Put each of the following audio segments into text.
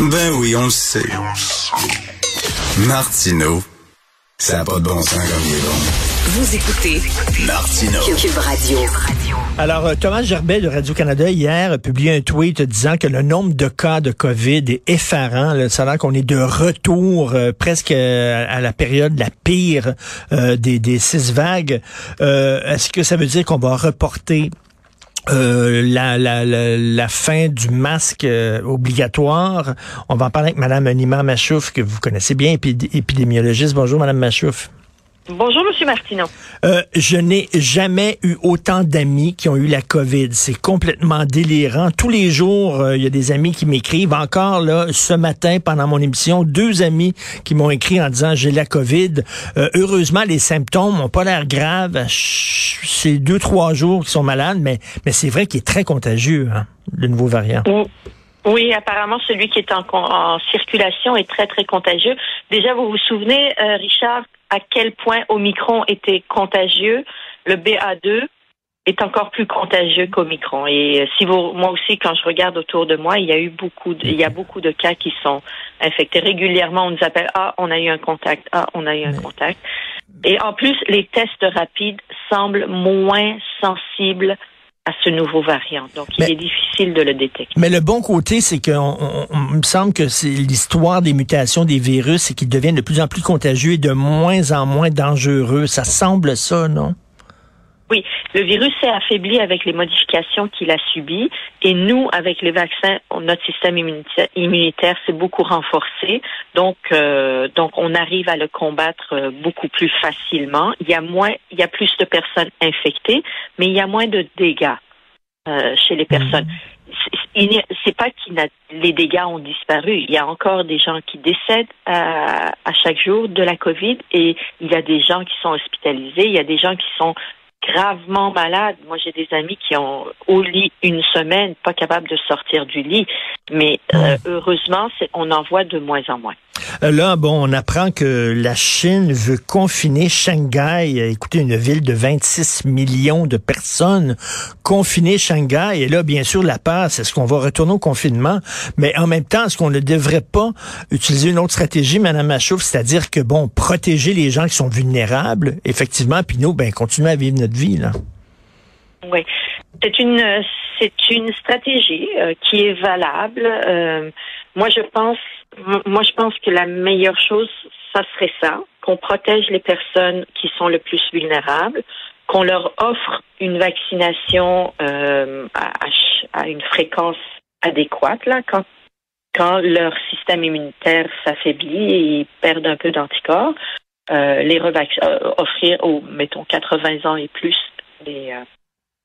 Ben oui, on le sait. Martineau, ça n'a pas de bon sens comme il est bon. Vous écoutez Martineau. Cube Radio. Alors, euh, Thomas Gerbet de Radio-Canada, hier, a publié un tweet disant que le nombre de cas de COVID est effarant. Là. Ça a l'air qu'on est de retour euh, presque euh, à la période la pire euh, des, des six vagues. Euh, Est-ce que ça veut dire qu'on va reporter euh, la, la, la, fin du masque euh, obligatoire. On va en parler avec Mme Nima Machouf, que vous connaissez bien, épid- épidémiologiste. Bonjour, Mme Machouf. Bonjour, Monsieur Martineau. Euh, je n'ai jamais eu autant d'amis qui ont eu la COVID. C'est complètement délirant. Tous les jours, euh, il y a des amis qui m'écrivent. Encore là, ce matin, pendant mon émission, deux amis qui m'ont écrit en disant j'ai la COVID. Euh, heureusement, les symptômes n'ont pas l'air graves. C'est deux, trois jours qu'ils sont malades, mais, mais c'est vrai qu'il est très contagieux, hein, le nouveau variant. Oui, apparemment, celui qui est en, circulation est très, très contagieux. Déjà, vous vous souvenez, euh, Richard, à quel point Omicron était contagieux. Le BA2 est encore plus contagieux qu'Omicron. Et euh, si vous, moi aussi, quand je regarde autour de moi, il y a eu beaucoup, de, il y a beaucoup de cas qui sont infectés. Régulièrement, on nous appelle, ah, on a eu un contact, ah, on a eu un contact. Et en plus, les tests rapides semblent moins sensibles à ce nouveau variant. Donc, Mais- il est difficile de le détecter. Mais le bon côté, c'est qu'on me semble que c'est l'histoire des mutations des virus, c'est qu'ils deviennent de plus en plus contagieux et de moins en moins dangereux. Ça semble ça, non? Oui, le virus s'est affaibli avec les modifications qu'il a subies et nous, avec les vaccins, notre système immunitaire, immunitaire s'est beaucoup renforcé. Donc, euh, donc, on arrive à le combattre euh, beaucoup plus facilement. Il y a moins, il y a plus de personnes infectées, mais il y a moins de dégâts euh, chez les personnes. N'y a- C'est pas que les dégâts ont disparu. Il y a encore des gens qui décèdent à, à chaque jour de la COVID et il y a des gens qui sont hospitalisés. Il y a des gens qui sont gravement malades. Moi, j'ai des amis qui ont au lit une semaine, pas capables de sortir du lit. Mais euh, heureusement, c'est- on en voit de moins en moins. Là, bon, on apprend que la Chine veut confiner Shanghai. Écoutez, une ville de 26 millions de personnes. Confiner Shanghai. Et là, bien sûr, la peur, c'est est-ce qu'on va retourner au confinement? Mais en même temps, est-ce qu'on ne devrait pas utiliser une autre stratégie, Madame Machouf, c'est-à-dire que, bon, protéger les gens qui sont vulnérables, effectivement, puis nous, ben, continuer à vivre notre vie, là. Oui, c'est une euh, c'est une stratégie euh, qui est valable. Euh, moi, je pense moi je pense que la meilleure chose, ça serait ça, qu'on protège les personnes qui sont le plus vulnérables, qu'on leur offre une vaccination euh, à, à une fréquence adéquate là quand quand leur système immunitaire s'affaiblit et ils perdent un peu d'anticorps, euh, les euh, offrir aux mettons 80 ans et plus des euh,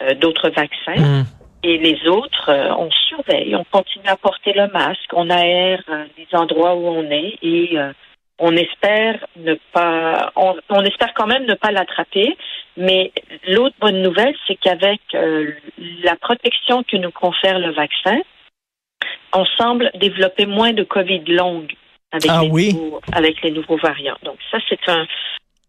euh, d'autres vaccins. Hmm. Et les autres, euh, on surveille, on continue à porter le masque, on aère euh, les endroits où on est et euh, on espère ne pas, on, on espère quand même ne pas l'attraper. Mais l'autre bonne nouvelle, c'est qu'avec euh, la protection que nous confère le vaccin, on semble développer moins de Covid longue avec, Ah les, oui? nouveaux, avec les nouveaux variants. Donc ça, c'est un,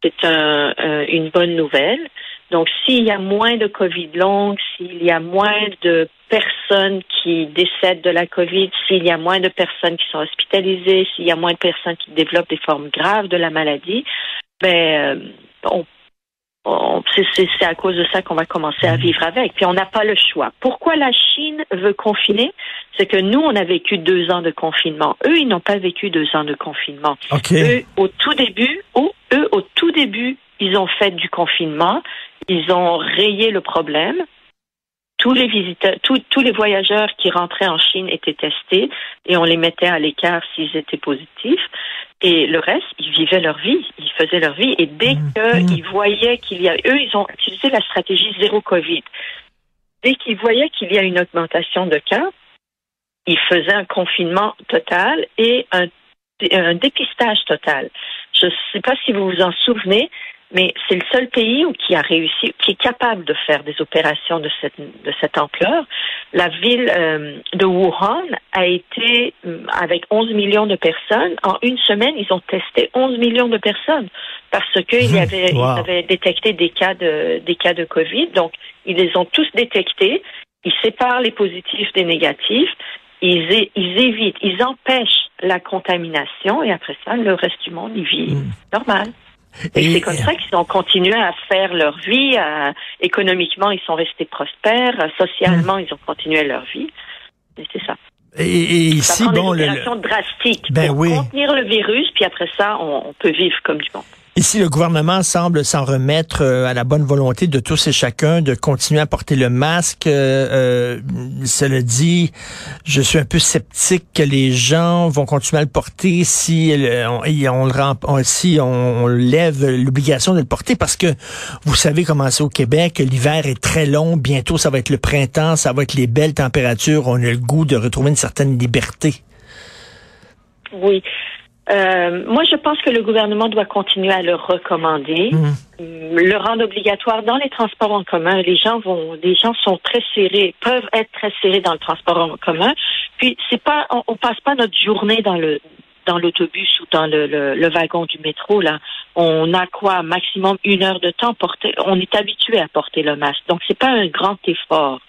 c'est un, euh, une bonne nouvelle. Donc, s'il y a moins de COVID longue, s'il y a moins de personnes qui décèdent de la COVID, s'il y a moins de personnes qui sont hospitalisées, s'il y a moins de personnes qui développent des formes graves de la maladie, ben, euh, on, on- c'est- à cause de ça qu'on va commencer à vivre avec. Puis on n'a pas le choix. Pourquoi la Chine veut confiner? C'est que nous, on a vécu deux ans de confinement. Eux, ils n'ont pas vécu deux ans de confinement. Eux, au tout début, ou eux, au tout début, ils ont fait du confinement. Ils ont rayé le problème. Tous les visiteurs, tous, tous les voyageurs qui rentraient en Chine étaient testés et on les mettait à l'écart s'ils étaient positifs. Et le reste, ils vivaient leur vie, ils faisaient leur vie. Et dès Mhm. qu'ils voyaient qu'il y a, eux, ils ont utilisé la stratégie zéro Covid. Dès qu'ils voyaient qu'il y a une augmentation de cas, ils faisaient un confinement total et un, un dépistage total. Je ne sais pas si vous vous en souvenez, mais c'est le seul pays où qui a réussi, qui est capable de faire des opérations de cette, de cette ampleur. La ville euh, de Wuhan a été, euh, avec 11 millions de personnes, en une semaine, ils ont testé 11 millions de personnes parce qu'il y avait, Wow. ils avaient détecté des cas de, des cas de Covid. Donc, ils les ont tous détectés. Ils séparent les positifs des négatifs ils, ils évitent, ils empêchent la contamination et après ça, le reste du monde, il vit Mm. normal. Et, c'est comme ça qu'ils ont continué à faire leur vie. à- économiquement, ils sont restés prospères. Socialement, ils ont continué leur vie. Et c'est ça. Et, et Ça ici, prend bon, des le, opérations drastiques Ben pour oui. contenir le virus, puis après ça, on, on peut vivre comme du monde. Ici, le gouvernement semble s'en remettre euh, à la bonne volonté de tous et chacun de continuer à porter le masque. Euh, euh, cela dit, je suis un peu sceptique que les gens vont continuer à le porter si euh, on, lève l'obligation de le porter parce que vous savez comment c'est au Québec, l'hiver est très long, bientôt ça va être le printemps, ça va être les belles températures, on a le goût de retrouver une certaine liberté. Oui. Euh, moi, je pense que le gouvernement doit continuer à le recommander, Mhm. Mm, le rendre obligatoire dans les transports en commun. Les gens vont, les gens sont très serrés, peuvent être très serrés dans le transport en commun. Puis c'est pas, on, on passe pas notre journée dans le dans l'autobus ou dans le, le, le wagon du métro là. On a quoi maximum une heure de temps porter. On est habitué à porter le masque, donc c'est pas un grand effort.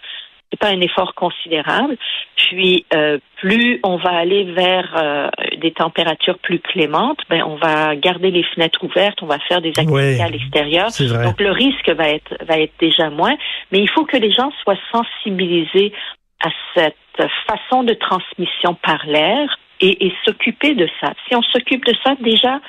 C'est pas un effort considérable. Puis euh, plus on va aller vers euh, des températures plus clémentes, ben on va garder les fenêtres ouvertes, on va faire des activités Ouais. à l'extérieur. Donc le risque va être va être déjà moins, mais il faut que les gens soient sensibilisés à cette façon de transmission par l'air et, et s'occuper de ça. Si on s'occupe de ça, déjà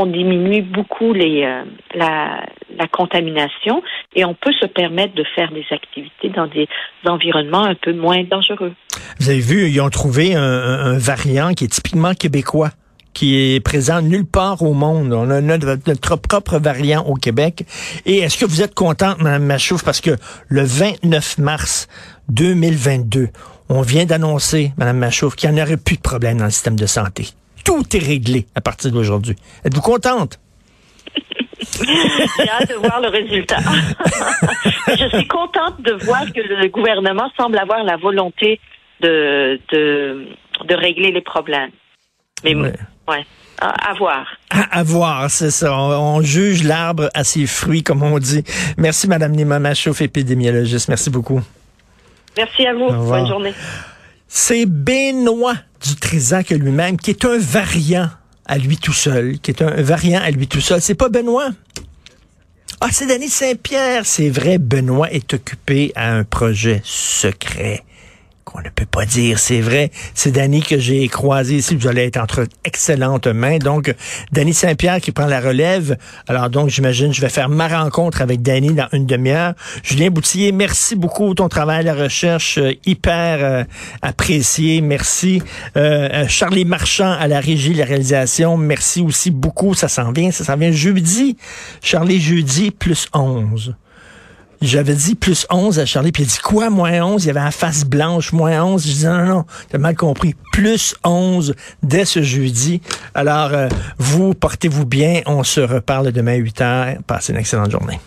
on diminue beaucoup les euh, la, la contamination et on peut se permettre de faire des activités dans des environnements un peu moins dangereux. Vous avez vu, ils ont trouvé un, un- variant qui est typiquement québécois qui est présent nulle part au monde. On a notre, notre propre variant au Québec. Et est-ce que vous êtes contente, Mme Machouf, parce que le 29 mars 2022, on vient d'annoncer, Mme Machouf, qu'il n'y en aurait plus de problème dans le système de santé. Tout est réglé à partir d'aujourd'hui. Êtes-vous contente? J'ai hâte de voir le résultat. Je suis contente de voir que le gouvernement semble avoir la volonté de, de, de régler les problèmes. Mais Ouais. ouais, à, à voir. À, à voir, c'est ça. On, on juge l'arbre à ses fruits, comme on dit. Merci, Mme Nima Machouf, épidémiologiste. Merci beaucoup. Merci à vous. Bonne journée. C'est Benoît Dutrisac lui-même, qui est un variant à lui tout seul, qui est un variant à lui tout seul. C'est pas Benoît? Ah, c'est Denis Saint-Pierre. C'est vrai, Benoît est occupé à un projet secret qu'on ne peut pas dire, c'est vrai. C'est Danny que j'ai croisé ici. Vous allez être entre excellentes mains. Donc, Danny Saint-Pierre qui prend la relève. Alors donc, j'imagine, je vais faire ma rencontre avec Danny dans une demi-heure. Julien Boutillier, merci beaucoup. Ton travail à la recherche, euh, hyper euh, apprécié. Merci. Euh, euh, Charlie Marchand à la régie, la réalisation. Merci aussi beaucoup. Ça s'en vient. Ça s'en vient jeudi. Charlie, jeudi, plus 11. J'avais dit plus 11 à Charlie, puis il a dit quoi, moins 11? Il y avait la face blanche, moins 11. Je dis non, non, non, t'as mal compris. Plus 11 dès ce jeudi. Alors, euh, vous, portez-vous bien? On se reparle demain à 8 heures. Passez une excellente journée.